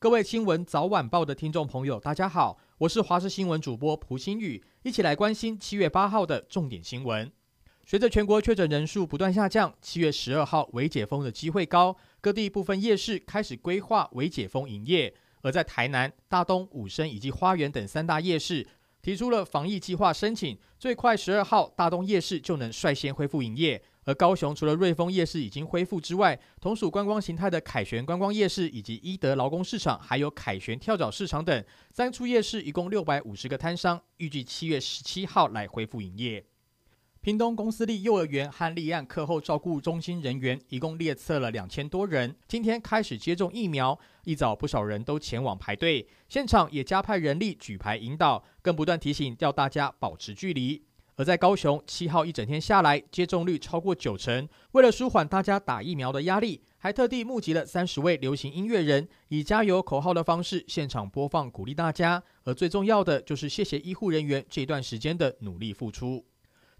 各位新闻早晚报的听众朋友，大家好，我是华视新闻主播蒲新宇，一起来关心七月八号的重点新闻。随着全国确诊人数不断下降，七月十二号微解封的机会高，各地部分夜市开始规划微解封营业。而在台南、大东、武生以及花园等三大夜市提出了防疫计划申请，最快十二号大东夜市就能率先恢复营业。而高雄除了瑞丰夜市已经恢复之外，同属观光形态的凯旋观光夜市以及伊德劳工市场，还有凯旋跳蚤市场等三处夜市，一共六百五十个摊商，预计七月十七号来恢复营业。屏东公司立幼儿园和立案课后照顾中心人员一共列册了两千多人，今天开始接种疫苗。一早不少人都前往排队，现场也加派人力举牌引导，更不断提醒要大家保持距离。而在高雄，七号一整天下来，接种率超过九成。为了舒缓大家打疫苗的压力，还特地募集了三十位流行音乐人，以加油口号的方式现场播放，鼓励大家。而最重要的就是谢谢医护人员这段时间的努力付出。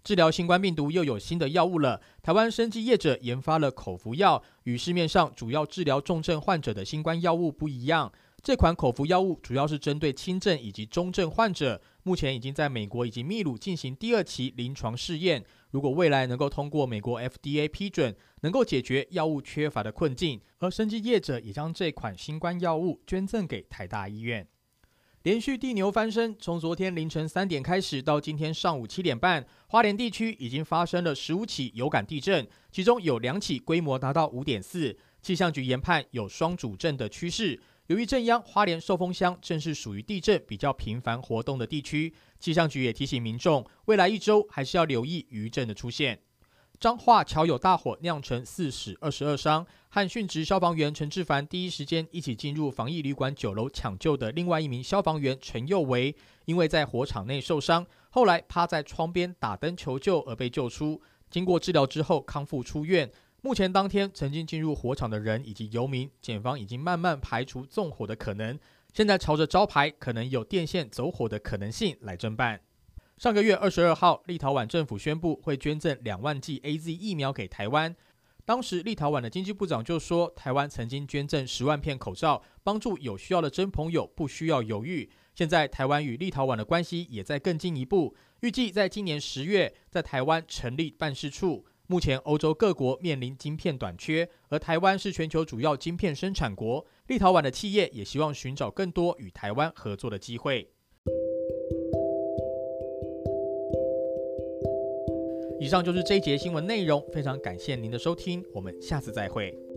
治疗新冠病毒又有新的药物了。台湾生技业者研发了口服药，与市面上主要治疗重症患者的新冠药物不一样。这款口服药物主要是针对轻症以及中症患者，目前已经在美国以及秘鲁进行第二期临床试验。如果未来能够通过美国 FDA 批准，能够解决药物缺乏的困境。而生技业者也将这款新冠药物捐赠给台大医院。连续地牛翻身，从昨天凌晨三点开始到今天上午七点半，花莲地区已经发生了十五起有感地震，其中有两起规模达到五点四。气象局研判有双主震的趋势。由于震央花莲寿丰乡正是属于地震比较频繁活动的地区，气象局也提醒民众，未来一周还是要留意余震的出现。彰化桥有大火酿成四死二十二伤，和殉职消防员陈志凡第一时间一起进入防疫旅馆九楼抢救的另外一名消防员陈佑维，因为在火场内受伤，后来趴在窗边打灯求救而被救出，经过治疗之后康复出院。目前当天曾经进入火场的人以及游民，检方已经慢慢排除纵火的可能。现在朝着招牌可能有电线走火的可能性来侦办。上个月二十二号，立陶宛政府宣布会捐赠两万剂 AZ 疫苗给台湾。当时立陶宛的经济部长就说，台湾曾经捐赠十万片口罩，帮助有需要的真朋友，不需要犹豫。现在台湾与立陶宛的关系也在更进一步，预计在今年十月在台湾成立办事处。目前，欧洲各国面临晶片短缺，而台湾是全球主要晶片生产国。立陶宛的企业也希望寻找更多与台湾合作的机会。以上就是这一节新闻内容，非常感谢您的收听，我们下次再会。